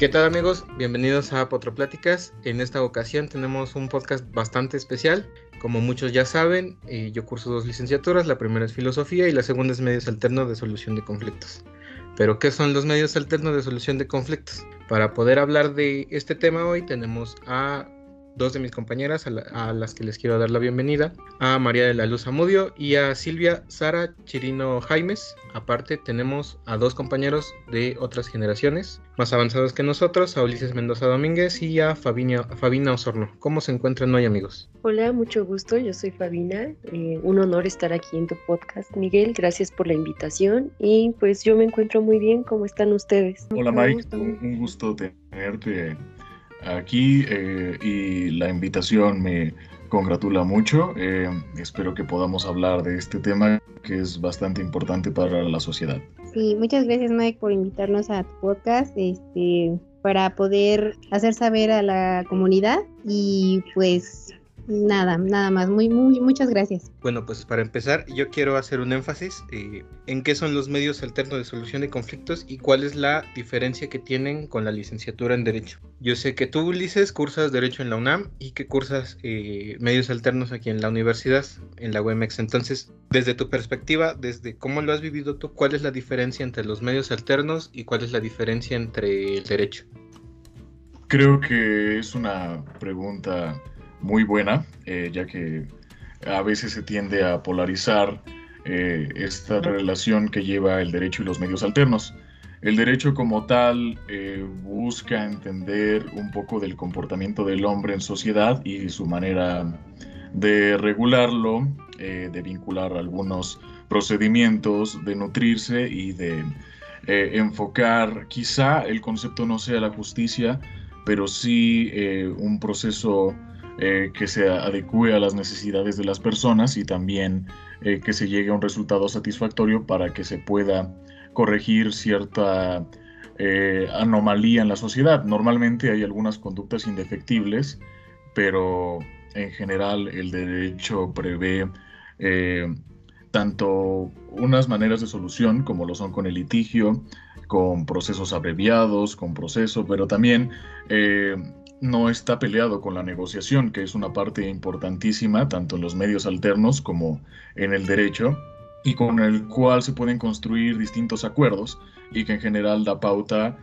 ¿Qué tal amigos? Bienvenidos a Potropláticas. En esta ocasión tenemos un podcast bastante especial. Como muchos ya saben, eh, yo curso dos licenciaturas, la primera es filosofía y la segunda es medios alternos de solución de conflictos. Pero ¿qué son los medios alternos de solución de conflictos? Para poder hablar de este tema hoy tenemos a dos de mis compañeras a, las que les quiero dar la bienvenida, a María de la Luz Amudio y a Silvia Sara Chirino Jaimes. Aparte tenemos a dos compañeros de otras generaciones más avanzados que nosotros, a Ulises Mendoza Domínguez y a Fabina Osorno. ¿Cómo se encuentran hoy amigos? Hola, mucho gusto, yo soy Fabina. Eh, un honor estar aquí en tu podcast, Miguel. Gracias por la invitación y pues yo me encuentro muy bien. ¿Cómo están ustedes? Hola Mike, un gusto tenerte aquí eh, y la invitación me congratula mucho. Eh, espero que podamos hablar de este tema que es bastante importante para la sociedad. Sí, muchas gracias Mike por invitarnos a tu podcast este, para poder hacer saber a la comunidad y pues Nada, nada más. Muy, muy, muchas gracias. Bueno, pues para empezar, yo quiero hacer un énfasis eh, en qué son los medios alternos de solución de conflictos y cuál es la diferencia que tienen con la licenciatura en Derecho. Yo sé que tú, Ulises, cursas Derecho en la UNAM y que cursas eh, medios alternos aquí en la universidad, en la UMX. Entonces, desde tu perspectiva, desde cómo lo has vivido tú, ¿cuál es la diferencia entre los medios alternos y cuál es la diferencia entre el derecho? Creo que es una pregunta muy buena, eh, ya que a veces se tiende a polarizar eh, esta relación que lleva el derecho y los medios alternos. El derecho como tal eh, busca entender un poco del comportamiento del hombre en sociedad y su manera de regularlo, de vincular algunos procedimientos, de nutrirse y de enfocar, quizá el concepto no sea la justicia, pero sí un proceso eh, que se adecue a las necesidades de las personas y también eh, que se llegue a un resultado satisfactorio para que se pueda corregir cierta eh, anomalía en la sociedad. Normalmente hay algunas conductas indefectibles, pero en general el derecho prevé tanto unas maneras de solución como lo son con el litigio, con procesos abreviados, con proceso, pero también no está peleado con la negociación, que es una parte importantísima tanto en los medios alternos como en el derecho, y con el cual se pueden construir distintos acuerdos y que en general da pauta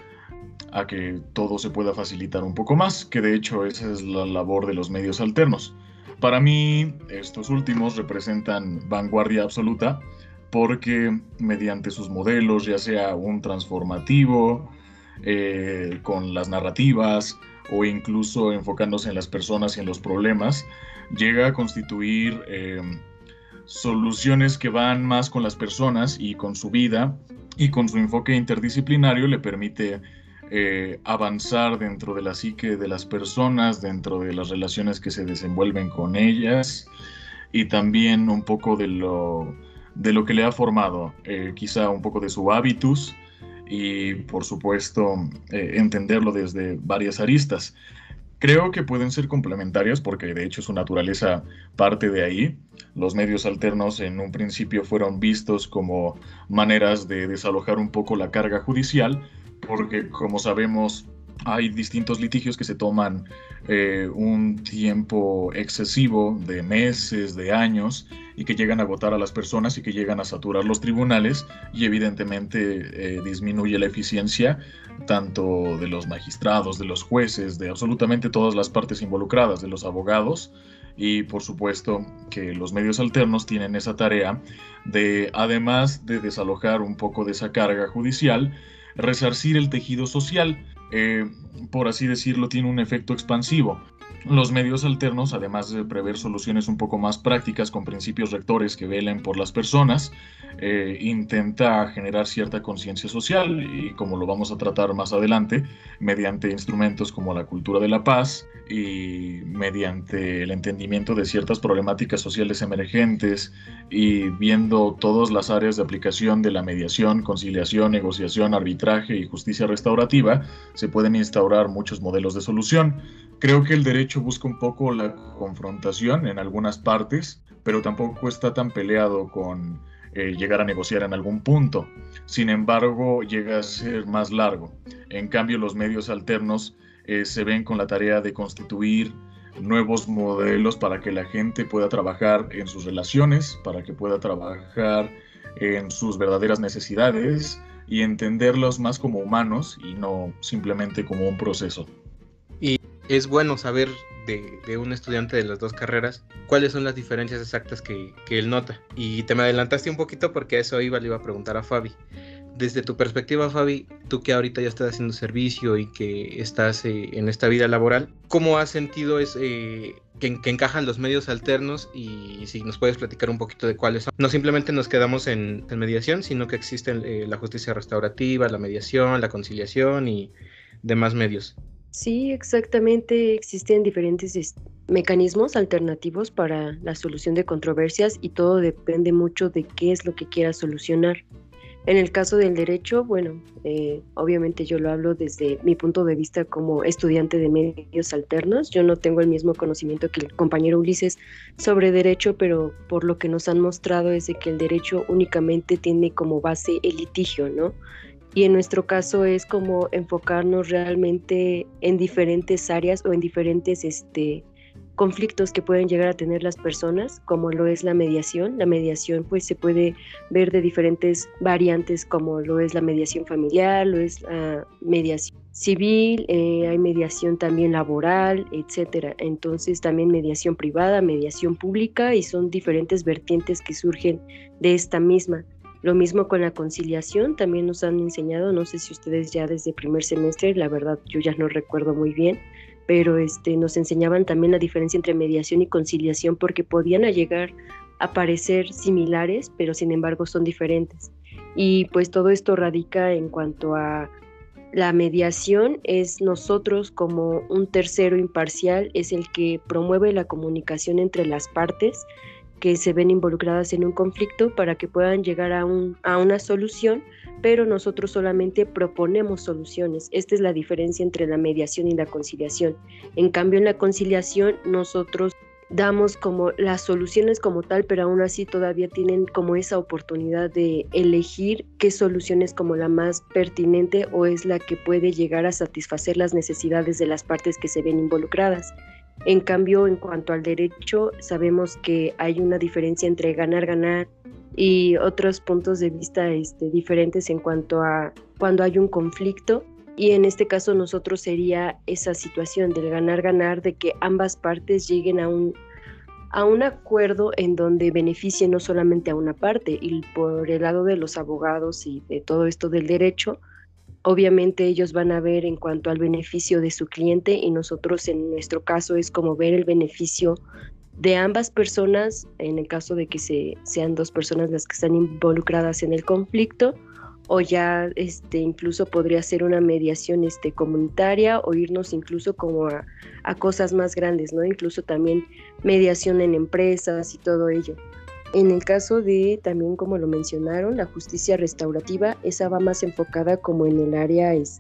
a que todo se pueda facilitar un poco más, que de hecho esa es la labor de los medios alternos. Para mí, estos últimos representan vanguardia absoluta porque mediante sus modelos, ya sea un transformativo, eh, con las narrativas, o incluso enfocándose en las personas y en los problemas, llega a constituir eh, soluciones que van más con las personas y con su vida y con su enfoque interdisciplinario le permite eh, avanzar dentro de la psique de las personas, dentro de las relaciones que se desenvuelven con ellas y también un poco de lo, de lo que le ha formado, eh, quizá un poco de su hábitus y por supuesto eh, entenderlo desde varias aristas. Creo que pueden ser complementarias porque de hecho su naturaleza parte de ahí. Los medios alternos en un principio fueron vistos como maneras de desalojar un poco la carga judicial porque como sabemos hay distintos litigios que se toman eh, un tiempo excesivo de meses, de años, y que llegan a agotar a las personas y que llegan a saturar los tribunales y evidentemente eh, disminuye la eficiencia tanto de los magistrados, de los jueces, de absolutamente todas las partes involucradas, de los abogados y por supuesto que los medios alternos tienen esa tarea de, además de desalojar un poco de esa carga judicial, resarcir el tejido social eh, por así decirlo, tiene un efecto expansivo. Los medios alternos, además de prever soluciones un poco más prácticas con principios rectores que velen por las personas, eh, intenta generar cierta conciencia social y como lo vamos a tratar más adelante, mediante instrumentos como la cultura de la paz y mediante el entendimiento de ciertas problemáticas sociales emergentes y viendo todas las áreas de aplicación de la mediación, conciliación, negociación, arbitraje y justicia restaurativa, se pueden instaurar muchos modelos de solución. Creo que el derecho busca un poco la confrontación en algunas partes, pero tampoco está tan peleado con eh, llegar a negociar en algún punto. Sin embargo, llega a ser más largo. En cambio, los medios alternos eh, se ven con la tarea de constituir nuevos modelos para que la gente pueda trabajar en sus relaciones, para que pueda trabajar en sus verdaderas necesidades y entenderlos más como humanos y no simplemente como un proceso. Es bueno saber de, un estudiante de las dos carreras cuáles son las diferencias exactas que, él nota. Y te me adelantaste un poquito porque eso iba, le iba a preguntar a Fabi desde tu perspectiva, Fabi, tú que ahorita ya estás haciendo servicio y que estás eh, en esta vida laboral, ¿cómo has sentido es, eh, que, encajan los medios alternos? Y si nos puedes platicar un poquito de cuáles son. No simplemente nos quedamos en, mediación, sino que existen eh, la justicia restaurativa, la mediación, la conciliación y demás medios. Sí, exactamente. Existen diferentes mecanismos alternativos para la solución de controversias y todo depende mucho de qué es lo que quieras solucionar. En el caso del derecho, bueno, eh, obviamente yo lo hablo desde mi punto de vista como estudiante de medios alternos. Yo no tengo el mismo conocimiento que el compañero Ulises sobre derecho, pero por lo que nos han mostrado es de que el derecho únicamente tiene como base el litigio, ¿no? Y en nuestro caso es como enfocarnos realmente en diferentes áreas o en diferentes este, conflictos que pueden llegar a tener las personas, como lo es la mediación. La mediación pues se puede ver de diferentes variantes, como lo es la mediación familiar, lo es la mediación civil, eh, hay mediación también laboral, etcétera. Entonces también mediación privada, mediación pública y son diferentes vertientes que surgen de esta misma. Lo mismo con la conciliación, también nos han enseñado, no sé si ustedes ya desde primer semestre, la verdad yo ya no recuerdo muy bien, pero este, nos enseñaban también la diferencia entre mediación y conciliación porque podían llegar a parecer similares, pero sin embargo son diferentes. Y pues todo esto radica en cuanto a la mediación es nosotros como un tercero imparcial, es el que promueve la comunicación entre las partes que se ven involucradas en un conflicto para que puedan llegar a, un, a una solución pero nosotros solamente proponemos soluciones. Esta es la diferencia entre la mediación y la conciliación. En cambio, en la conciliación nosotros damos como las soluciones como tal, pero aún así todavía tienen como esa oportunidad de elegir qué solución es como la más pertinente o es la que puede llegar a satisfacer las necesidades de las partes que se ven involucradas. En cambio, en cuanto al derecho, sabemos que hay una diferencia entre ganar, ganar y otros puntos de vista este, diferentes en cuanto a cuando hay un conflicto. Y en este caso nosotros sería esa situación del ganar-ganar, de que ambas partes lleguen a un, a un acuerdo en donde beneficie no solamente a una parte. Y por el lado de los abogados y de todo esto del derecho, obviamente ellos van a ver en cuanto al beneficio de su cliente y nosotros en nuestro caso es como ver el beneficio de ambas personas, en el caso de que se, sean dos personas las que están involucradas en el conflicto, o ya este, incluso podría ser una mediación este, comunitaria o irnos incluso como a, a, cosas más grandes, ¿no? Incluso también mediación en empresas y todo ello. En el caso de, también como lo mencionaron, la justicia restaurativa, esa va más enfocada como en el área, es,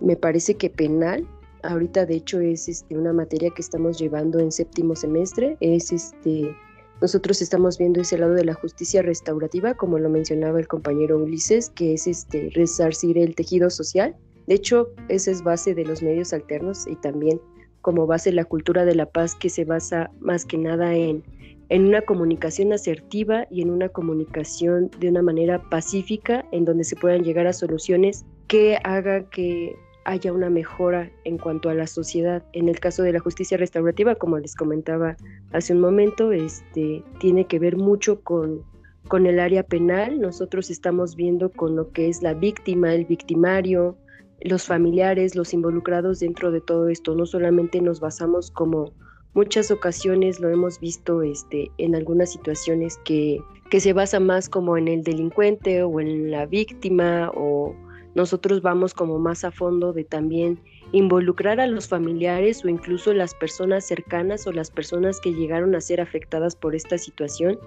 me parece que penal, ahorita de hecho es este, una materia que estamos llevando en séptimo semestre, es este, nosotros estamos viendo ese lado de la justicia restaurativa, como lo mencionaba el compañero Ulises, que es este, resarcir el tejido social. De hecho, esa es base de los medios alternos y también como base la cultura de la paz que se basa más que nada en, en una comunicación asertiva y en una comunicación de una manera pacífica en donde se puedan llegar a soluciones que hagan que haya una mejora en cuanto a la sociedad. En el caso de la justicia restaurativa, como les comentaba hace un momento, este, tiene que ver mucho con, con el área penal. Nosotros estamos viendo con lo que es la víctima, el victimario, los familiares, los involucrados dentro de todo esto. No solamente nos basamos como muchas ocasiones lo hemos visto este, en algunas situaciones que, que se basa más como en el delincuente o en la víctima o nosotros vamos como más a fondo de también involucrar a los familiares o incluso las personas cercanas o las personas que llegaron a ser afectadas por esta situación,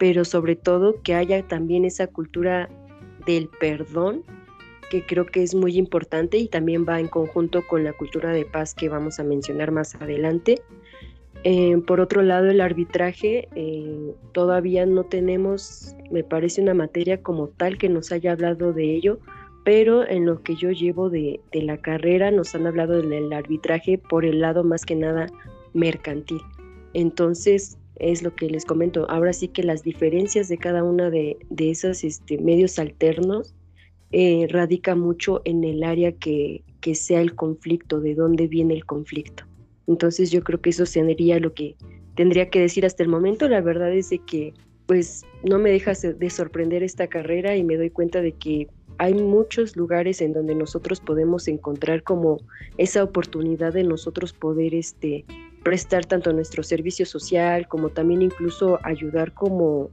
pero sobre todo que haya también esa cultura del perdón que creo que es muy importante y también va en conjunto con la cultura de paz que vamos a mencionar más adelante. Eh, por otro lado, el arbitraje, eh, todavía no tenemos, me parece, una materia como tal que nos haya hablado de ello, pero en lo que yo llevo de, la carrera nos han hablado del arbitraje por el lado más que nada mercantil. Entonces, es lo que les comento. Ahora sí que las diferencias de cada una de, de esos este, medios alternos eh, radica mucho en el área que sea el conflicto, de dónde viene el conflicto. Entonces yo creo que eso sería lo que tendría que decir hasta el momento. La verdad es de que pues no me deja de sorprender esta carrera y me doy cuenta de que hay muchos lugares en donde nosotros podemos encontrar como esa oportunidad de nosotros poder este prestar tanto nuestro servicio social como también incluso ayudar como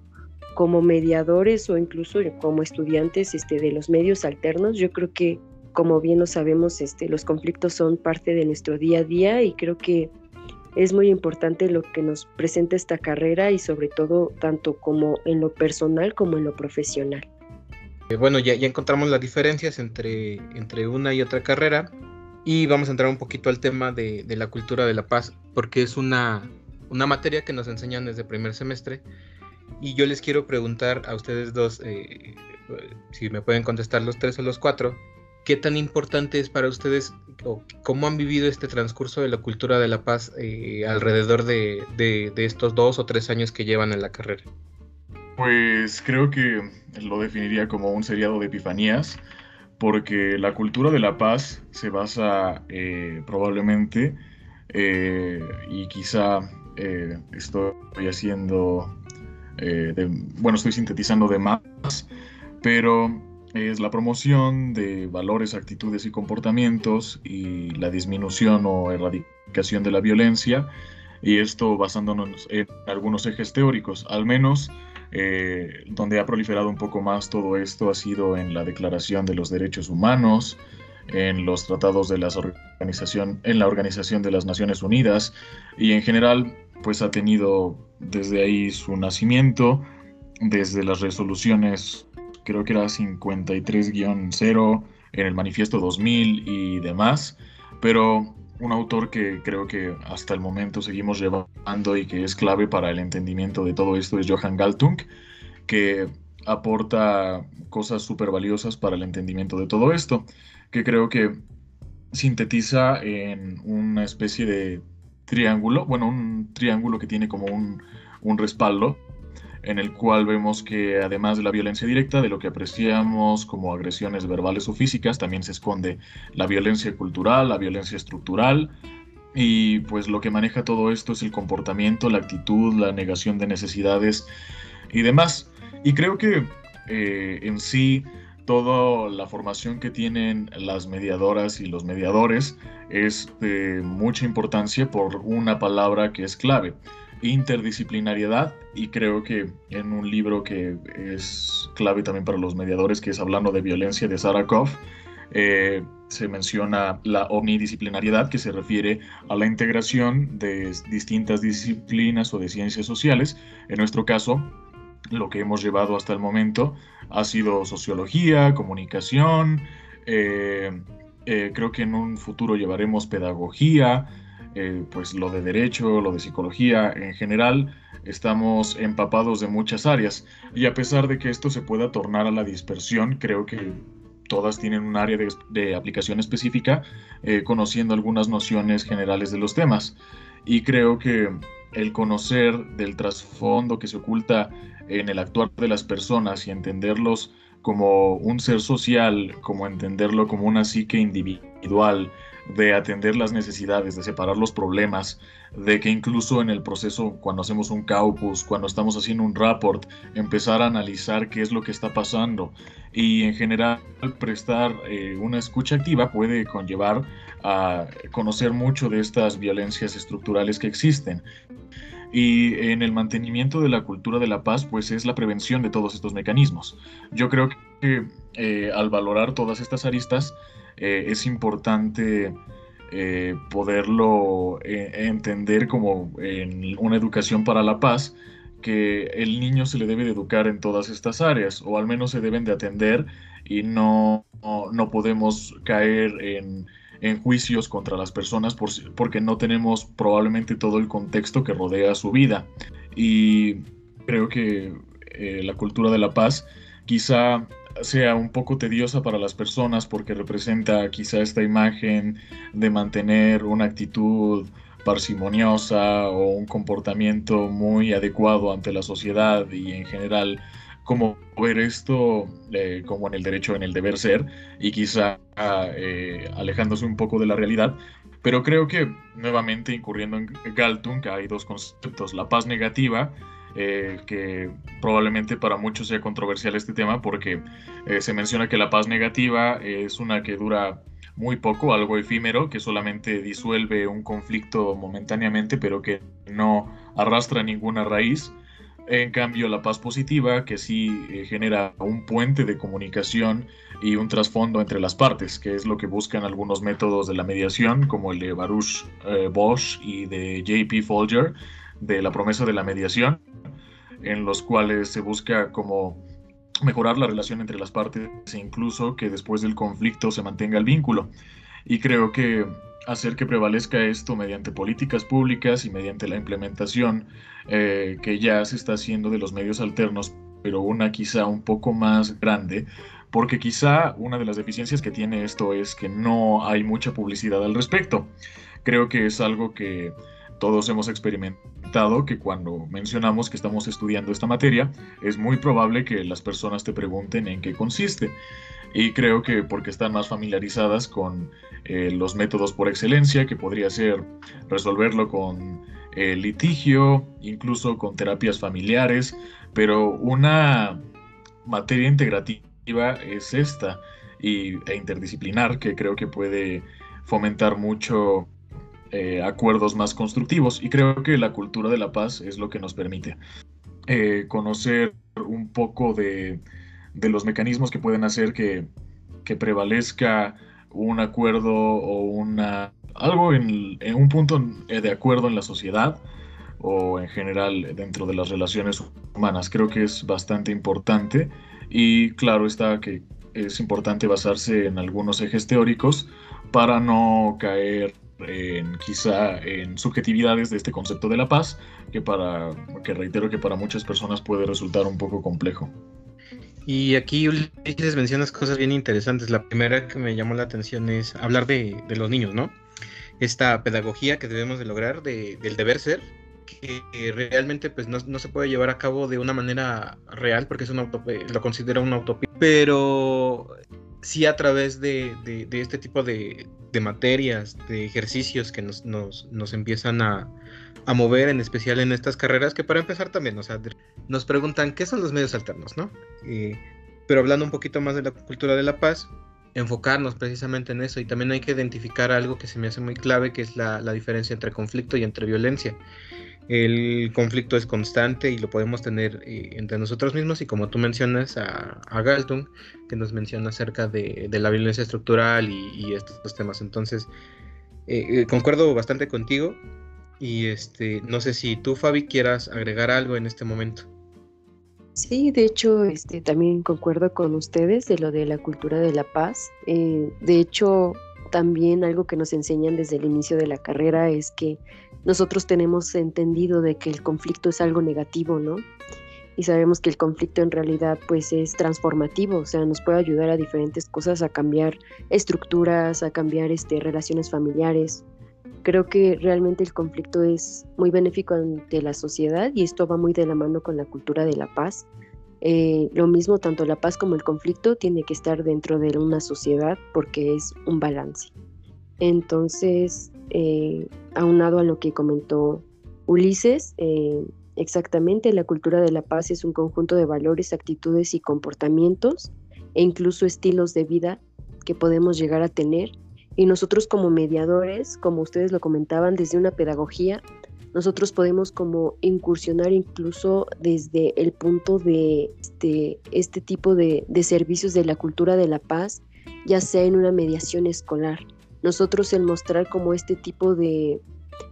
como mediadores o incluso como estudiantes este, de los medios alternos. Yo creo que como bien lo sabemos, este, los conflictos son parte de nuestro día a día y creo que es muy importante lo que nos presenta esta carrera y sobre todo tanto como en lo personal como en lo profesional. Eh, bueno, ya, encontramos las diferencias entre, entre una y otra carrera y vamos a entrar un poquito al tema de, de la cultura de la paz porque es una, una materia que nos enseñan desde primer semestre y yo les quiero preguntar a ustedes dos, eh, si me pueden contestar los tres o los cuatro, ¿qué tan importante es para ustedes o cómo han vivido este transcurso de la cultura de la paz eh, alrededor de, estos dos o tres años que llevan en la carrera? Pues creo que lo definiría como un seriado de epifanías, porque la cultura de la paz se basa eh, probablemente, eh, y quizá estoy haciendo, bueno, estoy sintetizando de más, pero es la promoción de valores, actitudes y comportamientos y la disminución o erradicación de la violencia, y esto basándonos en algunos ejes teóricos, al menos eh, donde ha proliferado un poco más todo esto ha sido en la Declaración de los Derechos Humanos, en los tratados de la organización, en la Organización de las Naciones Unidas, y en general, pues ha tenido desde ahí su nacimiento, desde las resoluciones creo que era 53-0 en el manifiesto 2000 y demás, pero un autor que creo que hasta el momento seguimos llevando y que es clave para el entendimiento de todo esto es Johann Galtung, que aporta cosas súper valiosas para el entendimiento de todo esto, que creo que sintetiza en una especie de triángulo, bueno, un triángulo que tiene como un, un respaldo, en el cual vemos que además de la violencia directa, de lo que apreciamos como agresiones verbales o físicas, también se esconde la violencia cultural, la violencia estructural, y pues lo que maneja todo esto es el comportamiento, la actitud, la negación de necesidades y demás. Y creo que eh, en sí toda la formación que tienen las mediadoras y los mediadores es de mucha importancia por una palabra que es clave, interdisciplinariedad y creo que en un libro que es clave también para los mediadores, que es Hablando de Violencia de Sarakov, eh, se menciona la omnidisciplinariedad, que se refiere a la integración de distintas disciplinas o de ciencias sociales. En nuestro caso, lo que hemos llevado hasta el momento ha sido sociología, comunicación, eh, eh, creo que en un futuro llevaremos pedagogía, eh, pues lo de derecho, lo de psicología en general, estamos empapados de muchas áreas y a pesar de que esto se pueda tornar a la dispersión, creo que todas tienen un área de, aplicación específica, eh, conociendo algunas nociones generales de los temas. Y creo que el conocer del trasfondo que se oculta en el actuar de las personas y entenderlos como un ser social, como entenderlo como una psique individual, de atender las necesidades, de separar los problemas, de que incluso en el proceso, cuando hacemos un caupus, cuando estamos haciendo un report, empezar a analizar qué es lo que está pasando y en general prestar eh, una escucha activa puede conllevar a conocer mucho de estas violencias estructurales que existen. Y en el mantenimiento de la cultura de la paz, pues es la prevención de todos estos mecanismos. Yo creo que eh, al valorar todas estas aristas, eh, es importante eh, poderlo eh, entender como una educación para la paz, que el niño se le debe de educar en todas estas áreas, o al menos se deben de atender y no, no, podemos caer en, en juicios contra las personas porque no tenemos probablemente todo el contexto que rodea su vida. Y creo que eh, la cultura de la paz quizá sea un poco tediosa para las personas porque representa quizá esta imagen de mantener una actitud parsimoniosa o un comportamiento muy adecuado ante la sociedad y en general como ver esto eh, como en el derecho, en el deber ser y quizá eh, alejándose un poco de la realidad. Pero creo que nuevamente incurriendo en Galtung hay dos conceptos, la paz negativa, eh, que probablemente para muchos sea controversial este tema porque se menciona que la paz negativa es una que dura muy poco, algo efímero, que solamente disuelve un conflicto momentáneamente, pero que no arrastra ninguna raíz. En cambio, la paz positiva, que sí eh, genera un puente de comunicación y un trasfondo entre las partes, que es lo que buscan algunos métodos de la mediación, como el de Baruch eh, Bosch y de JP Folger, de la promesa de la mediación, en los cuales se busca como mejorar la relación entre las partes e incluso que después del conflicto se mantenga el vínculo. Y creo que hacer que prevalezca esto mediante políticas públicas y mediante la implementación eh, que ya se está haciendo de los medios alternos, pero una quizá un poco más grande, porque quizá una de las deficiencias que tiene esto es que no hay mucha publicidad al respecto. Creo que es algo que todos hemos experimentado que cuando mencionamos que estamos estudiando esta materia, es muy probable que las personas te pregunten en qué consiste. Y creo que porque están más familiarizadas con eh, los métodos por excelencia, que podría ser resolverlo con eh, litigio, incluso con terapias familiares, pero una materia integrativa es esta y, e interdisciplinar que creo que puede fomentar mucho eh, acuerdos más constructivos. Y creo que la cultura de la paz es lo que nos permite eh, conocer un poco de, los mecanismos que pueden hacer que, prevalezca un acuerdo o una algo en, un punto de acuerdo en la sociedad o en general dentro de las relaciones humanas. Creo que es bastante importante y claro está que es importante basarse en algunos ejes teóricos para no caer en, quizá en subjetividades de este concepto de la paz, que, para, que reitero que para muchas personas puede resultar un poco complejo. Y aquí Ulises mencionas cosas bien interesantes. La primera que me llamó la atención es hablar de, de los niños, ¿no? Esta pedagogía que debemos de lograr de, del deber ser, que realmente pues no, no, se puede llevar a cabo de una manera real porque es una lo considero una utopía, pero sí a través de, este tipo de, materias, de ejercicios que nos, nos, empiezan a, mover, en especial en estas carreras, que para empezar también, o sea, nos preguntan qué son los medios alternos, ¿no? pero hablando un poquito más de la cultura de la paz, enfocarnos precisamente en eso y también hay que identificar algo que se me hace muy clave, que es la, la diferencia entre conflicto y entre violencia. El conflicto es constante y lo podemos tener eh, entre nosotros mismos y como tú mencionas a, a Galtung, que nos menciona acerca de, la violencia estructural y, estos temas. Entonces, eh, eh, concuerdo bastante contigo y este, no sé si tú, Fabi, quieras agregar algo en este momento. Sí, de hecho, este, también concuerdo con ustedes de lo de la cultura de la paz. de hecho, también algo que nos enseñan desde el inicio de la carrera es que nosotros tenemos entendido de que el conflicto es algo negativo, ¿no? Y sabemos que el conflicto en realidad pues es transformativo, o sea, nos puede ayudar a diferentes cosas, a cambiar estructuras, a cambiar este, relaciones familiares. Creo que realmente el conflicto es muy benéfico ante la sociedad y esto va muy de la mano con la cultura de la paz. Eh, lo mismo, tanto la paz como el conflicto tiene que estar dentro de una sociedad porque es un balance. Entonces, eh, aunado a lo que comentó Ulises, eh, exactamente la cultura de la paz es un conjunto de valores, actitudes y comportamientos e incluso estilos de vida que podemos llegar a tener. Y nosotros como mediadores, como ustedes lo comentaban, desde una pedagogía, nosotros podemos como incursionar incluso desde el punto de este, este tipo de, de servicios de la cultura de la paz, ya sea en una mediación escolar. Nosotros el mostrar como este tipo de,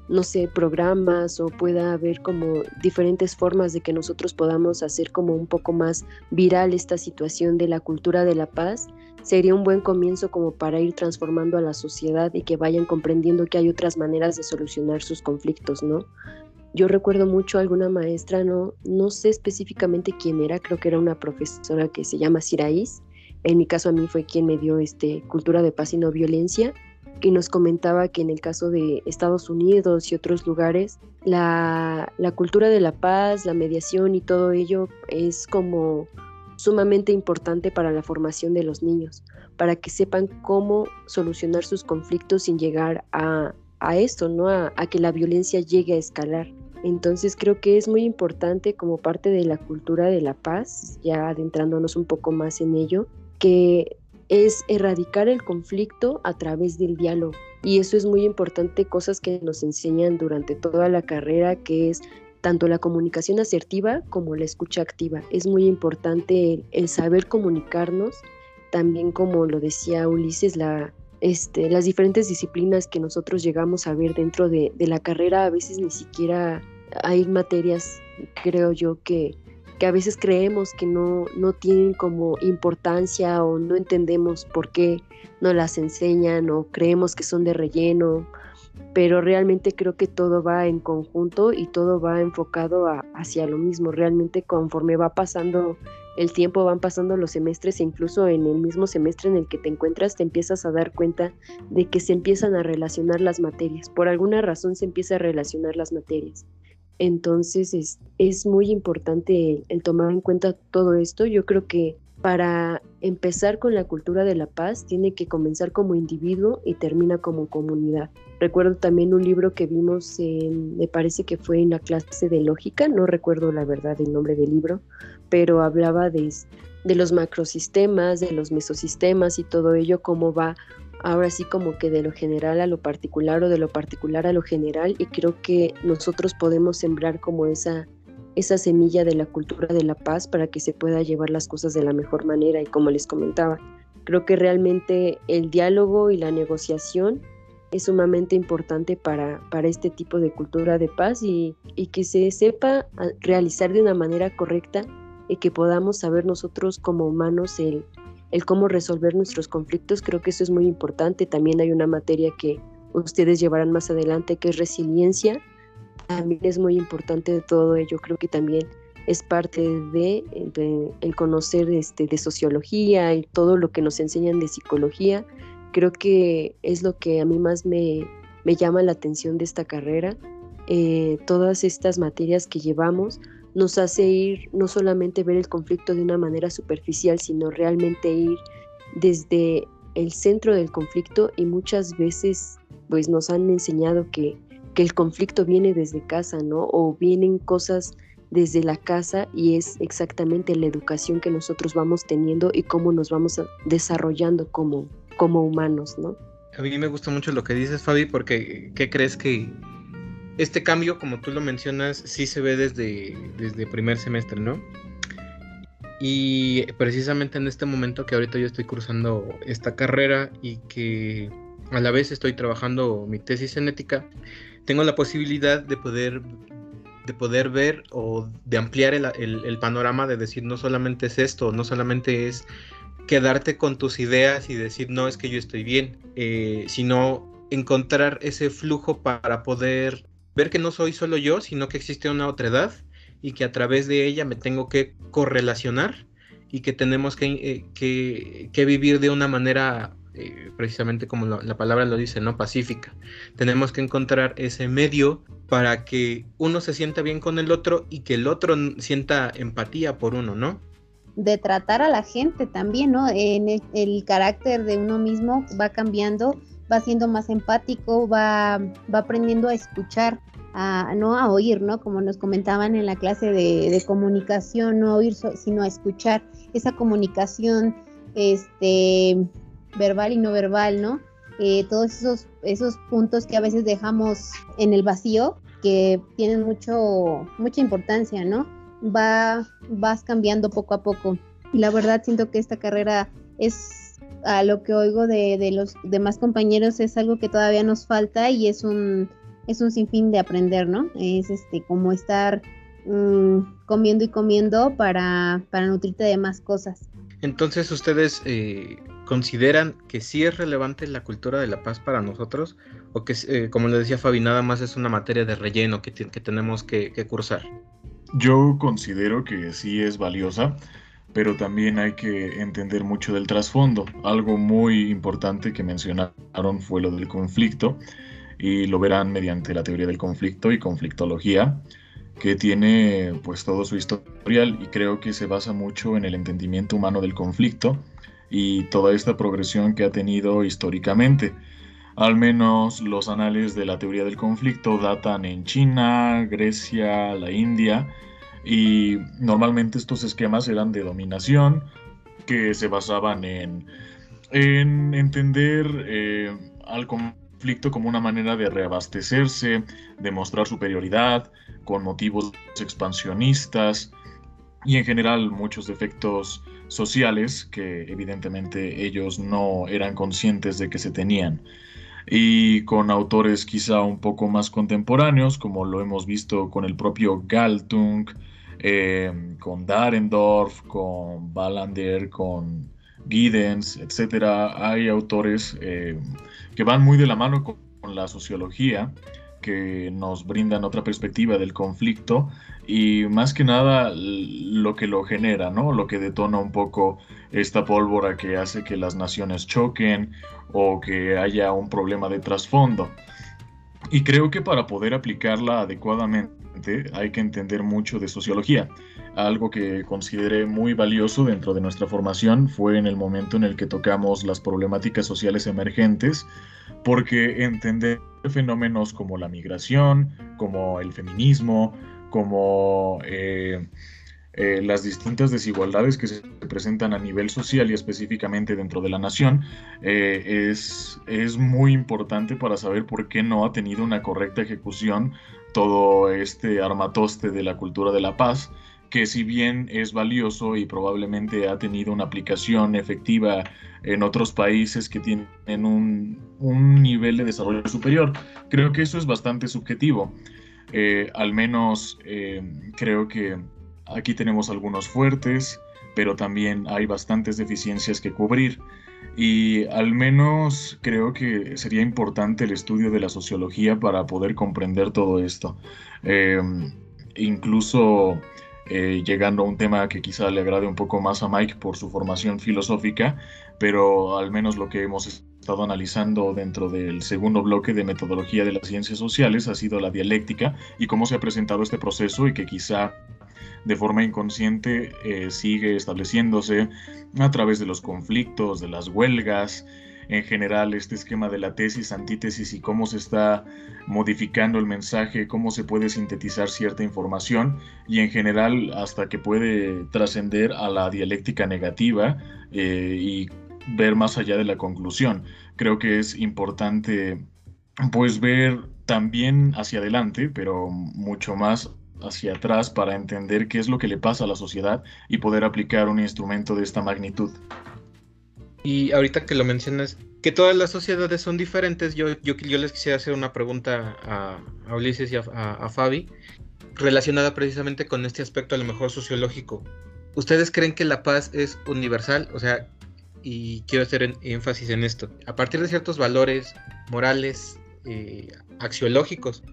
no sé, programas o pueda haber como diferentes formas de que nosotros podamos hacer como un poco más viral esta situación de la cultura de la paz, sería un buen comienzo como para ir transformando a la sociedad y que vayan comprendiendo que hay otras maneras de solucionar sus conflictos, ¿no? Yo recuerdo mucho a alguna maestra, no, no sé específicamente quién era, creo que era una profesora que se llama Siraís. En mi caso a mí fue quien me dio este cultura de paz y no violencia y nos comentaba que en el caso de Estados Unidos y otros lugares, la, la cultura de la paz, la mediación y todo ello es como sumamente importante para la formación de los niños, para que sepan cómo solucionar sus conflictos sin llegar a, a esto, ¿no? A, a, que la violencia llegue a escalar. Entonces creo que es muy importante como parte de la cultura de la paz, ya adentrándonos un poco más en ello, que es erradicar el conflicto a través del diálogo. Y eso es muy importante, cosas que nos enseñan durante toda la carrera, que es tanto la comunicación asertiva como la escucha activa. Es muy importante el, saber comunicarnos, también como lo decía Ulises, este, las diferentes disciplinas que nosotros llegamos a ver dentro de, de la carrera, a veces ni siquiera hay materias, creo yo, que, que a veces creemos que no, no tienen como importancia o no entendemos por qué no las enseñan o creemos que son de relleno, pero realmente creo que todo va en conjunto y todo va enfocado hacia lo mismo. Realmente conforme va pasando el tiempo, van pasando los semestres e incluso en el mismo semestre en el que te encuentras te empiezas a dar cuenta de que se empiezan a relacionar las materias. Por alguna razón se empieza a relacionar las materias. Entonces es, es muy importante el, tomar en cuenta todo esto. Yo creo que para empezar con la cultura de la paz tiene que comenzar como individuo y termina como comunidad. Recuerdo también un libro que vimos, me parece que fue en la clase de lógica, no recuerdo la verdad el nombre del libro, pero hablaba de, de los macrosistemas, de los mesosistemas y todo ello, cómo va ahora sí como que de lo general a lo particular o de lo particular a lo general y creo que nosotros podemos sembrar como esa esa semilla de la cultura de la paz para que se pueda llevar las cosas de la mejor manera. Y como les comentaba, creo que realmente el diálogo y la negociación es sumamente importante para, para este tipo de cultura de paz y, y que se sepa realizar de una manera correcta y que podamos saber nosotros como humanos el, el cómo resolver nuestros conflictos, creo que eso es muy importante. También hay una materia que ustedes llevarán más adelante que es resiliencia. También es muy importante de todo ello. Creo que también es parte de, el conocer este, de sociología y todo lo que nos enseñan de psicología. Creo que es lo que a mí más me, me llama la atención de esta carrera. Eh, todas estas materias que llevamos nos hace ir no solamente ver el conflicto de una manera superficial, sino realmente ir desde el centro del conflicto y muchas veces pues nos han enseñado que, que el conflicto viene desde casa, ¿no? O vienen cosas desde la casa y es exactamente la educación que nosotros vamos teniendo y cómo nos vamos desarrollando como, como humanos, ¿no? A mí me gusta mucho lo que dices, Fabi, porque ¿qué crees que este cambio, como tú lo mencionas, sí se ve desde, desde primer semestre, ¿no? Y precisamente en este momento que ahorita yo estoy cursando esta carrera y que a la vez estoy trabajando mi tesis en ética, tengo la posibilidad de poder, de poder ver o de ampliar el, panorama de decir no solamente es esto, no solamente es quedarte con tus ideas y decir no es que yo estoy bien, eh, sino encontrar ese flujo para poder ver que no soy solo yo, sino que existe una otra edad y que a través de ella me tengo que correlacionar y que tenemos que, eh, vivir de una manera, eh, precisamente como la, palabra lo dice, ¿no? Pacífica. Tenemos que encontrar ese medio para que uno se sienta bien con el otro y que el otro sienta empatía por uno, ¿no? De tratar a la gente también, ¿no? En el carácter de uno mismo va cambiando va siendo más empático, va, va aprendiendo a escuchar, a, no a oír, ¿no? Como nos comentaban en la clase de, comunicación, no oír, sino a escuchar esa comunicación este, verbal y no verbal, ¿no? Eh, todos esos, esos puntos que a veces dejamos en el vacío, que tienen mucho, mucha importancia, ¿no? Va, vas cambiando poco a poco. Y la verdad siento que esta carrera es a lo que oigo de, los demás compañeros es algo que todavía nos falta y es un, es un sinfín de aprender, ¿no? Es este como estar mm, comiendo y comiendo para, para nutrirte de más cosas. Entonces, ¿ustedes eh, consideran que sí es relevante la cultura de la paz para nosotros? ¿O que, eh, como le decía Fabi, nada más es una materia de relleno que, que tenemos que, que cursar? Yo considero que sí es valiosa, pero también hay que entender mucho del trasfondo. Algo muy importante que mencionaron fue lo del conflicto, y lo verán mediante la teoría del conflicto y conflictología que tiene pues todo su historial y creo que se basa mucho en el entendimiento humano del conflicto y toda esta progresión que ha tenido históricamente. Al menos los anales de la teoría del conflicto datan en China, Grecia, la India y normalmente estos esquemas eran de dominación que se basaban en, en entender eh, al conflicto como una manera de reabastecerse, de mostrar superioridad, con motivos expansionistas y en general muchos defectos sociales que evidentemente ellos no eran conscientes de que se tenían. Y con autores quizá un poco más contemporáneos, como lo hemos visto con el propio Galtung, eh, con Darendorf, con Ballander, con Giddens, etc. Hay autores eh, que van muy de la mano con, la sociología, que nos brindan otra perspectiva del conflicto y más que nada lo que lo genera, ¿no? Lo que detona un poco esta pólvora que hace que las naciones choquen o que haya un problema de trasfondo. Y creo que para poder aplicarla adecuadamente hay que entender mucho de sociología. Algo que consideré muy valioso dentro de nuestra formación fue en el momento en el que tocamos las problemáticas sociales emergentes, porque entender fenómenos como la migración, como el feminismo, como eh, eh, las distintas desigualdades que se presentan a nivel social y específicamente dentro de la nación, eh, es, es muy importante para saber por qué no ha tenido una correcta ejecución todo este armatoste de la cultura de la paz que si bien es valioso y probablemente ha tenido una aplicación efectiva en otros países que tienen un, nivel de desarrollo superior, creo que eso es bastante subjetivo. Eh, al menos eh, creo que aquí tenemos algunos fuertes, pero también hay bastantes deficiencias que cubrir. Y al menos creo que sería importante el estudio de la sociología para poder comprender todo esto. Eh, incluso eh, llegando a un tema que quizá le agrade un poco más a Mike por su formación filosófica, pero al menos lo que hemos estado analizando dentro del segundo bloque de metodología de las ciencias sociales ha sido la dialéctica y cómo se ha presentado este proceso y que quizá de forma inconsciente eh, sigue estableciéndose a través de los conflictos, de las huelgas, en general este esquema de la tesis, antítesis y cómo se está modificando el mensaje, cómo se puede sintetizar cierta información y en general hasta que puede trascender a la dialéctica negativa eh, y ver más allá de la conclusión. Creo que es importante pues ver también hacia adelante, pero mucho más hacia atrás para entender qué es lo que le pasa a la sociedad y poder aplicar un instrumento de esta magnitud. Y ahorita que lo mencionas, que todas las sociedades son diferentes, yo, yo, les quisiera hacer una pregunta a, Ulises y a, Fabi, relacionada precisamente con este aspecto a lo mejor sociológico. ¿Ustedes creen que la paz es universal? O sea, y quiero hacer énfasis en esto, a partir de ciertos valores morales, eh, axiológicos,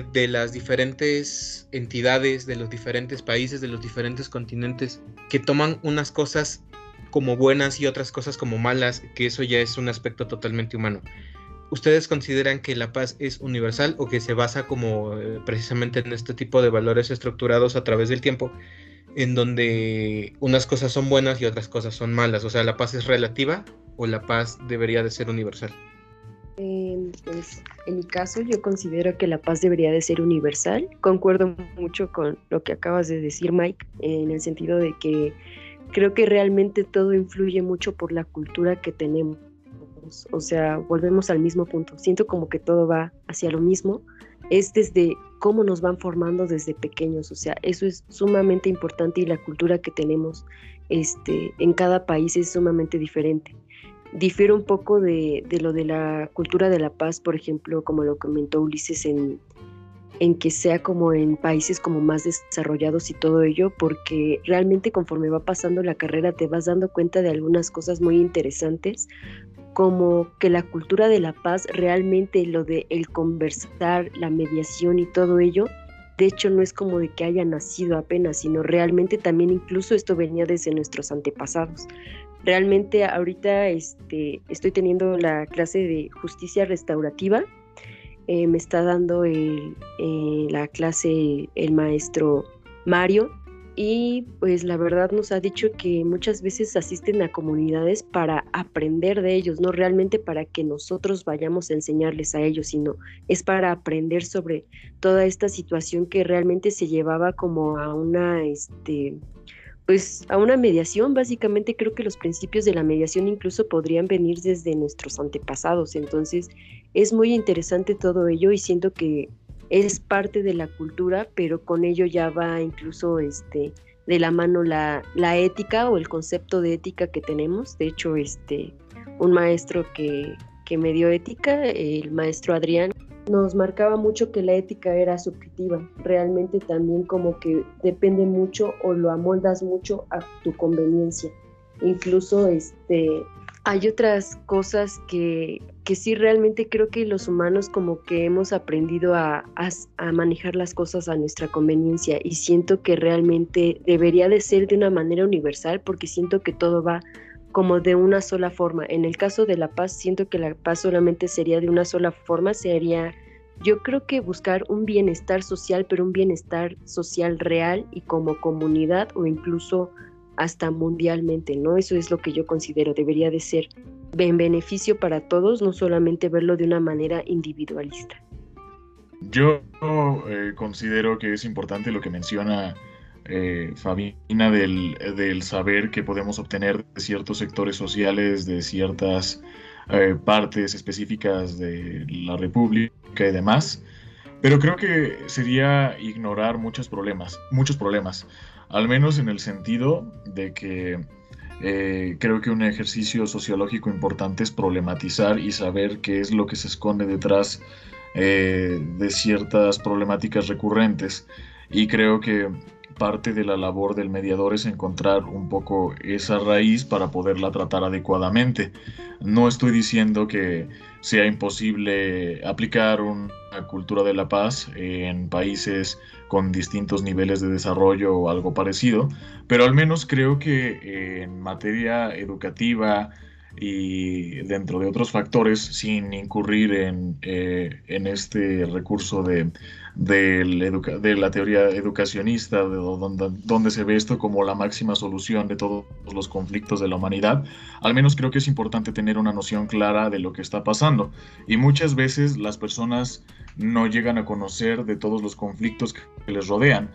de, las diferentes entidades, de los diferentes países, de los diferentes continentes, que toman unas cosas como buenas y otras cosas como malas, que eso ya es un aspecto totalmente humano. ¿Ustedes consideran que la paz es universal o que se basa como eh, precisamente en este tipo de valores estructurados a través del tiempo, en donde unas cosas son buenas y otras cosas son malas? O sea, ¿la paz es relativa o la paz debería de ser universal? Eh, pues en mi caso yo considero que la paz debería de ser universal. Concuerdo mucho con lo que acabas de decir, Mike, en el sentido de que creo que realmente todo influye mucho por la cultura que tenemos. O sea, volvemos al mismo punto. Siento como que todo va hacia lo mismo. Es desde cómo nos van formando desde pequeños. O sea, eso es sumamente importante y la cultura que tenemos este, en cada país es sumamente diferente. Difiere un poco de, lo de la cultura de la paz, por ejemplo, como lo comentó Ulises en, en que sea como en países como más desarrollados y todo ello, porque realmente conforme va pasando la carrera te vas dando cuenta de algunas cosas muy interesantes, como que la cultura de la paz realmente lo de el conversar, la mediación y todo ello, de hecho no es como de que haya nacido apenas, sino realmente también incluso esto venía desde nuestros antepasados. Realmente ahorita este, estoy teniendo la clase de justicia restaurativa. Eh, me está dando el, eh, la clase el maestro Mario y pues la verdad nos ha dicho que muchas veces asisten a comunidades para aprender de ellos, no realmente para que nosotros vayamos a enseñarles a ellos, sino es para aprender sobre toda esta situación que realmente se llevaba como a una, este, pues a una mediación. Básicamente creo que los principios de la mediación incluso podrían venir desde nuestros antepasados. Entonces es muy interesante todo ello y siento que es parte de la cultura, pero con ello ya va incluso este de la mano la, la ética o el concepto de ética que tenemos. De hecho, este un maestro que, que me dio ética, el maestro Adrián, nos marcaba mucho que la ética era subjetiva, realmente también como que depende mucho o lo amoldas mucho a tu conveniencia. Incluso este hay otras cosas que, que sí realmente creo que los humanos como que hemos aprendido a, a, manejar las cosas a nuestra conveniencia y siento que realmente debería de ser de una manera universal porque siento que todo va como de una sola forma. En el caso de la paz, siento que la paz solamente sería de una sola forma, sería yo creo que buscar un bienestar social, pero un bienestar social real y como comunidad o incluso hasta mundialmente, ¿no? Eso es lo que yo considero debería de ser en beneficio para todos, no solamente verlo de una manera individualista. Yo eh, considero que es importante lo que menciona eh, del, saber que podemos obtener de ciertos sectores sociales, de ciertas eh, partes específicas de la República y demás. Pero creo que sería ignorar muchos problemas, muchos problemas, al menos en el sentido de que eh, creo que un ejercicio sociológico importante es problematizar y saber qué es lo que se esconde detrás eh, de ciertas problemáticas recurrentes. Y creo que parte de la labor del mediador es encontrar un poco esa raíz para poderla tratar adecuadamente. No estoy diciendo que sea imposible aplicar una cultura de la paz en países con distintos niveles de desarrollo o algo parecido, pero al menos creo que en materia educativa, y dentro de otros factores sin incurrir en, eh, en este recurso de, de, la teoría educacionista, de donde, se ve esto como la máxima solución de todos los conflictos de la humanidad, al menos creo que es importante tener una noción clara de lo que está pasando. Y muchas veces las personas no llegan a conocer de todos los conflictos que les rodean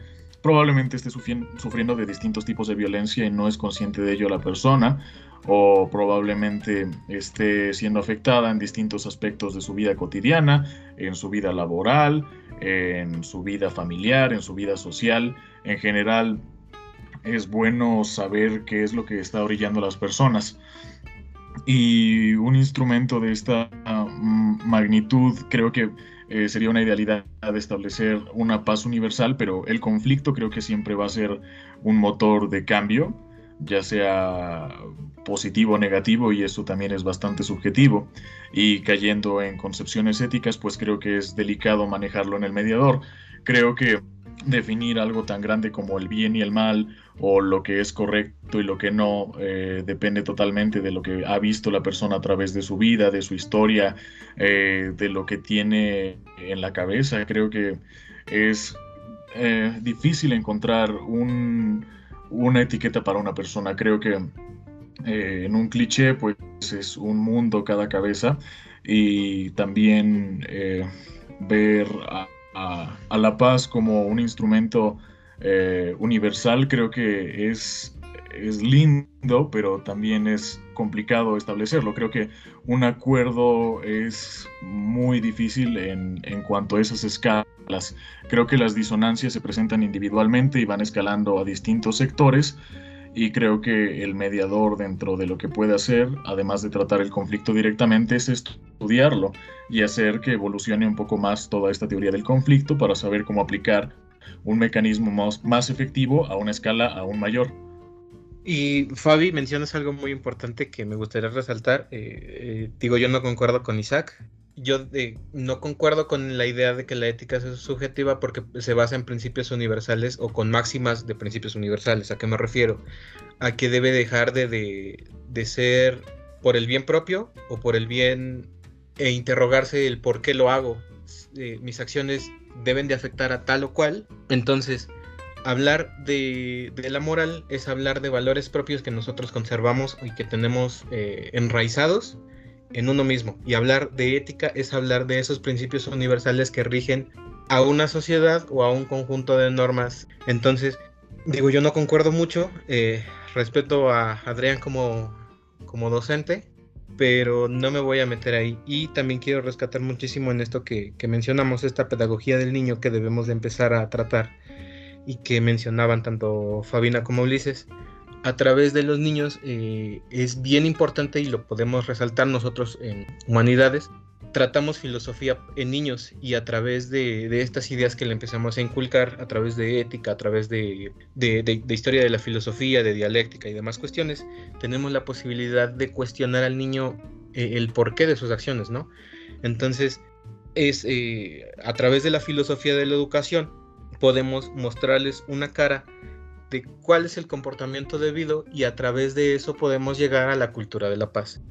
probablemente esté sufriendo de distintos tipos de violencia y no es consciente de ello la persona, o probablemente esté siendo afectada en distintos aspectos de su vida cotidiana, en su vida laboral, en su vida familiar, en su vida social. En general, es bueno saber qué es lo que está orillando a las personas. Y un instrumento de esta mm, magnitud creo que eh, sería una idealidad de establecer una paz universal, pero el conflicto creo que siempre va a ser un motor de cambio, ya sea positivo o negativo, y eso también es bastante subjetivo. Y cayendo en concepciones éticas, pues creo que es delicado manejarlo en el mediador. Creo que definir algo tan grande como el bien y el mal o lo que es correcto y lo que no eh, depende totalmente de lo que ha visto la persona a través de su vida, de su historia, eh, de lo que tiene en la cabeza. Creo que es eh, difícil encontrar una etiqueta para una persona. Creo que en un cliché pues es un mundo cada cabeza y también ver a a, la paz como un instrumento eh, universal creo que es, es lindo, pero también es complicado establecerlo. Creo que un acuerdo es muy difícil en, en, cuanto a esas escalas. Creo que las disonancias se presentan individualmente y van escalando a distintos sectores y creo que el mediador dentro de lo que puede hacer, además de tratar el conflicto directamente, es estudiarlo y hacer que evolucione un poco más toda esta teoría del conflicto para saber cómo aplicar un mecanismo más, más efectivo a una escala aún mayor. Y Fabi, mencionas algo muy importante que me gustaría resaltar. Eh, eh, digo, yo no concuerdo con Isaac yo eh, no concuerdo con la idea de que la ética sea subjetiva porque se basa en principios universales o con máximas de principios universales. ¿A qué me refiero? A que debe dejar de, ser por el bien propio o por el bien e interrogarse el por qué lo hago. Eh, mis acciones deben de afectar a tal o cual. Entonces, hablar de, la moral es hablar de valores propios que nosotros conservamos y que tenemos eh, enraizados en uno mismo. Y hablar de ética es hablar de esos principios universales que rigen a una sociedad o a un conjunto de normas. Entonces, digo, yo no concuerdo mucho, eh, respeto a Adrián como, como docente, pero no me voy a meter ahí. Y también quiero rescatar muchísimo en esto que, que mencionamos, esta pedagogía del niño que debemos de empezar a tratar y que mencionaban tanto Fabina como Ulises a través de los niños eh, es bien importante y lo podemos resaltar nosotros en humanidades. Tratamos filosofía en niños y a través de, estas ideas que le empezamos a inculcar, a través de ética, a través de, historia de la filosofía, de dialéctica y demás cuestiones, tenemos la posibilidad de cuestionar al niño eh, el porqué de sus acciones, ¿no? Entonces, es eh, a través de la filosofía de la educación podemos mostrarles una cara de cuál es el comportamiento debido y a través de eso podemos llegar a la cultura de la paz.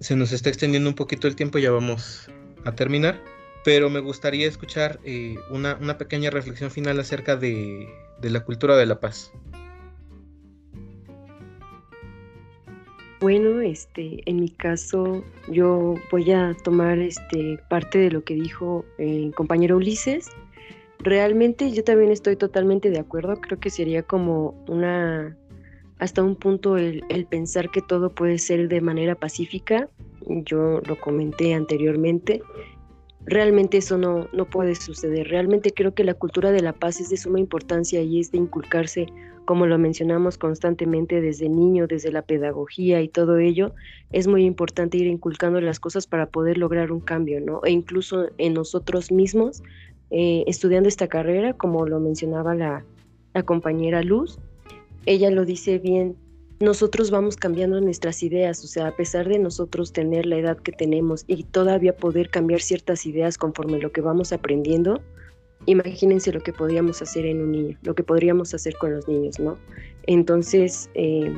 Se nos está extendiendo un poquito el tiempo, ya vamos a terminar, pero me gustaría escuchar eh, una, pequeña reflexión final acerca de, la cultura de la paz. Bueno, este, en mi caso, yo voy a tomar este parte de lo que dijo el compañero Ulises Realmente yo también estoy totalmente de acuerdo, creo que sería como una, hasta un punto el, pensar que todo puede ser de manera pacífica, yo lo comenté anteriormente, realmente eso no, no puede suceder, realmente creo que la cultura de la paz es de suma importancia y es de inculcarse, como lo mencionamos constantemente desde niño, desde la pedagogía y todo ello, es muy importante ir inculcando las cosas para poder lograr un cambio, ¿no? E incluso en nosotros mismos eh, estudiando esta carrera, como lo mencionaba la, compañera Luz. Ella lo dice bien, nosotros vamos cambiando nuestras ideas, o sea, a pesar de nosotros tener la edad que tenemos y todavía poder cambiar ciertas ideas conforme lo que vamos aprendiendo, imagínense lo que podríamos hacer en un niño, lo que podríamos hacer con los niños, ¿no? Entonces, eh,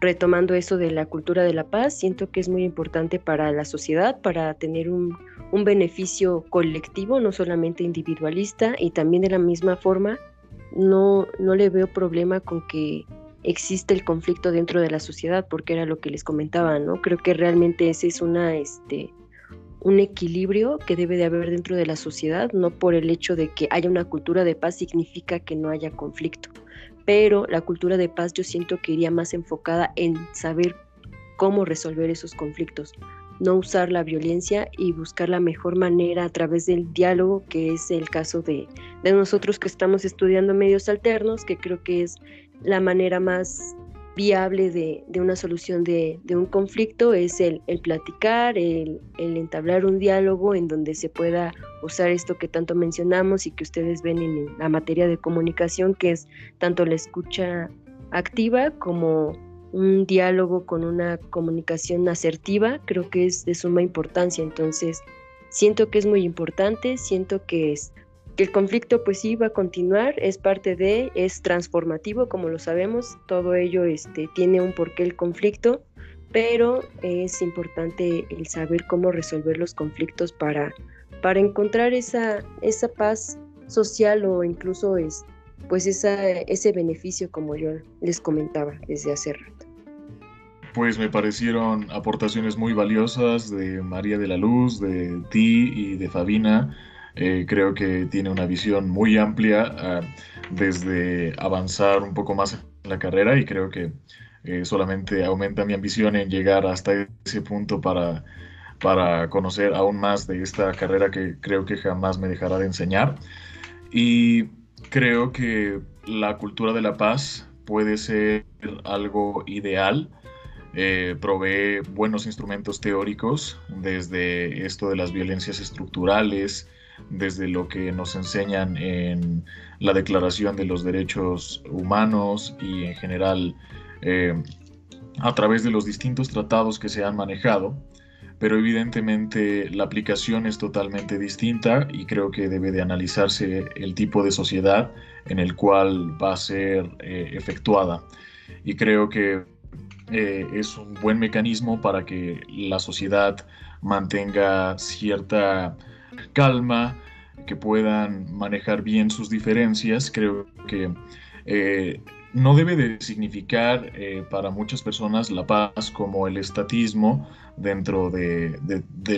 retomando eso de la cultura de la paz, siento que es muy importante para la sociedad, para tener un, beneficio colectivo, no solamente individualista, y también de la misma forma no, no le veo problema con que existe el conflicto dentro de la sociedad, porque era lo que les comentaba, ¿no? Creo que realmente ese es una, este, un equilibrio que debe de haber dentro de la sociedad, no por el hecho de que haya una cultura de paz significa que no haya conflicto, pero la cultura de paz yo siento que iría más enfocada en saber cómo resolver esos conflictos, no usar la violencia y buscar la mejor manera a través del diálogo, que es el caso de, nosotros que estamos estudiando medios alternos, que creo que es la manera más viable de, una solución de, un conflicto, es el, platicar, el, el, entablar un diálogo en donde se pueda usar esto que tanto mencionamos y que ustedes ven en la materia de comunicación, que es tanto la escucha activa como un diálogo con una comunicación asertiva, creo que es de suma importancia. Entonces, siento que es muy importante, siento que es que el conflicto pues sí va a continuar, es parte de, es transformativo, como lo sabemos, todo ello este, tiene un porqué el conflicto, pero es importante el saber cómo resolver los conflictos para, para encontrar esa, esa paz social o incluso es, pues esa, ese beneficio como yo les comentaba desde hace rato. Pues me parecieron aportaciones muy valiosas de María de la Luz, de ti y de Fabina. Eh, creo que tiene una visión muy amplia ah, desde avanzar un poco más en la carrera y creo que eh, solamente aumenta mi ambición en llegar hasta ese punto para, para conocer aún más de esta carrera que creo que jamás me dejará de enseñar. Y creo que la cultura de la paz puede ser algo ideal. Eh, provee buenos instrumentos teóricos, desde esto de las violencias estructurales, desde lo que nos enseñan en la Declaración de los Derechos Humanos y en general eh, a través de los distintos tratados que se han manejado, pero evidentemente la aplicación es totalmente distinta y creo que debe de analizarse el tipo de sociedad en el cual va a ser eh, efectuada. Y creo que eh, es un buen mecanismo para que la sociedad mantenga cierta calma, que puedan manejar bien sus diferencias. Creo que eh, no debe de significar eh, para muchas personas la paz como el estatismo dentro de,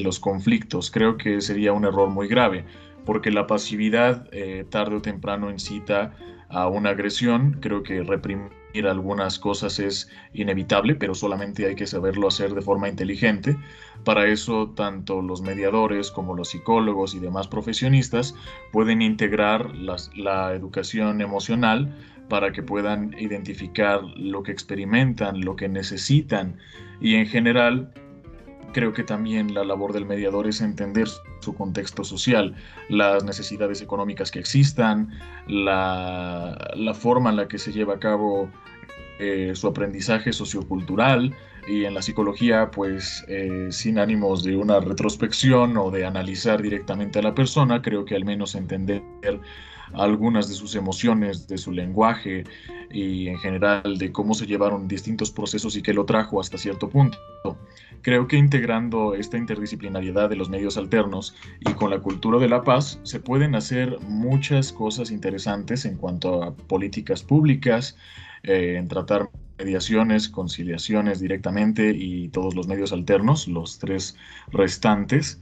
los conflictos. Creo que sería un error muy grave, porque la pasividad eh, tarde o temprano incita a una agresión. Creo que reprimir algunas cosas es inevitable, pero solamente hay que saberlo hacer de forma inteligente. Para eso, tanto los mediadores como los psicólogos y demás profesionistas pueden integrar la educación emocional para que puedan identificar lo que experimentan, lo que necesitan y en general creo que también la labor del mediador es entender su contexto social, las necesidades económicas que existan, la, forma en la que se lleva a cabo eh, su aprendizaje sociocultural y en la psicología pues eh, sin ánimos de una retrospección o de analizar directamente a la persona, creo que al menos entender algunas de sus emociones, de su lenguaje y en general de cómo se llevaron distintos procesos y qué lo trajo hasta cierto punto. Creo que integrando esta interdisciplinariedad de los medios alternos y con la cultura de la paz se pueden hacer muchas cosas interesantes en cuanto a políticas públicas, eh, en tratar mediaciones, conciliaciones directamente y todos los medios alternos, los tres restantes.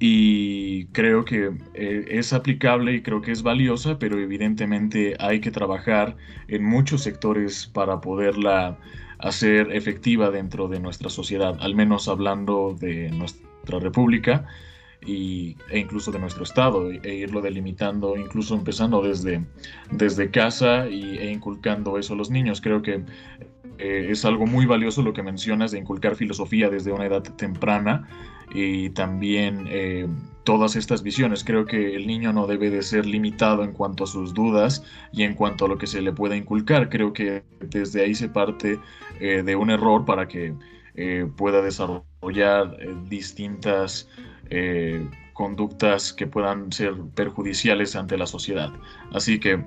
Y creo que eh, es aplicable y creo que es valiosa, pero evidentemente hay que trabajar en muchos sectores para poderla hacer efectiva dentro de nuestra sociedad, al menos hablando de nuestra república y, e incluso de nuestro estado, e irlo delimitando, incluso empezando desde, desde casa y, e inculcando eso a los niños. Creo que eh, es algo muy valioso lo que mencionas de inculcar filosofía desde una edad temprana y también eh, todas estas visiones. Creo que el niño no debe de ser limitado en cuanto a sus dudas y en cuanto a lo que se le pueda inculcar. Creo que desde ahí se parte eh, de un error para que pueda desarrollar distintas conductas que puedan ser perjudiciales ante la sociedad. Así que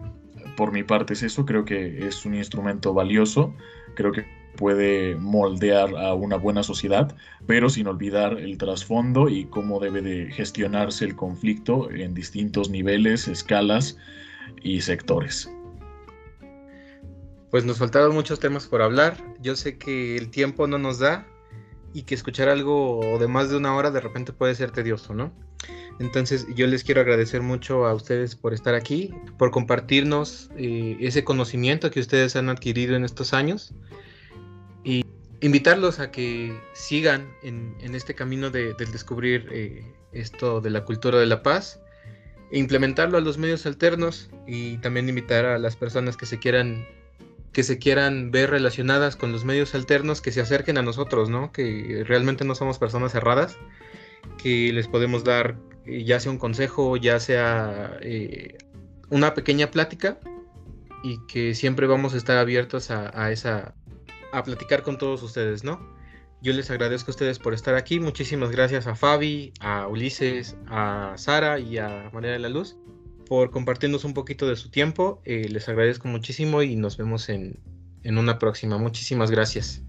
por mi parte es eso, creo que es un instrumento valioso creo que puede moldear a una buena sociedad, pero sin olvidar el trasfondo y cómo debe de gestionarse el conflicto en distintos niveles, escalas y sectores. Pues nos faltaron muchos temas por hablar. Yo sé que el tiempo no nos da y que escuchar algo de más de una hora de repente puede ser tedioso, ¿no? Entonces yo les quiero agradecer mucho a ustedes por estar aquí, por compartirnos eh, ese conocimiento que ustedes han adquirido en estos años y invitarlos a que sigan en, este camino de, descubrir eh, esto de la cultura de la paz e implementarlo a los medios alternos y también invitar a las personas que se quieran que se quieran ver relacionadas con los medios alternos que se acerquen a nosotros, ¿no? Que realmente no somos personas cerradas, que les podemos dar eh, ya sea un consejo, ya sea eh, una pequeña plática y que siempre vamos a estar abiertos a, esa a platicar con todos ustedes, ¿no? Yo les agradezco a ustedes por estar aquí. Muchísimas gracias a Fabi, a Ulises, a Sara y a María de la Luz por compartirnos un poquito de su tiempo. Eh, les agradezco muchísimo y nos vemos en, en una próxima. Muchísimas gracias.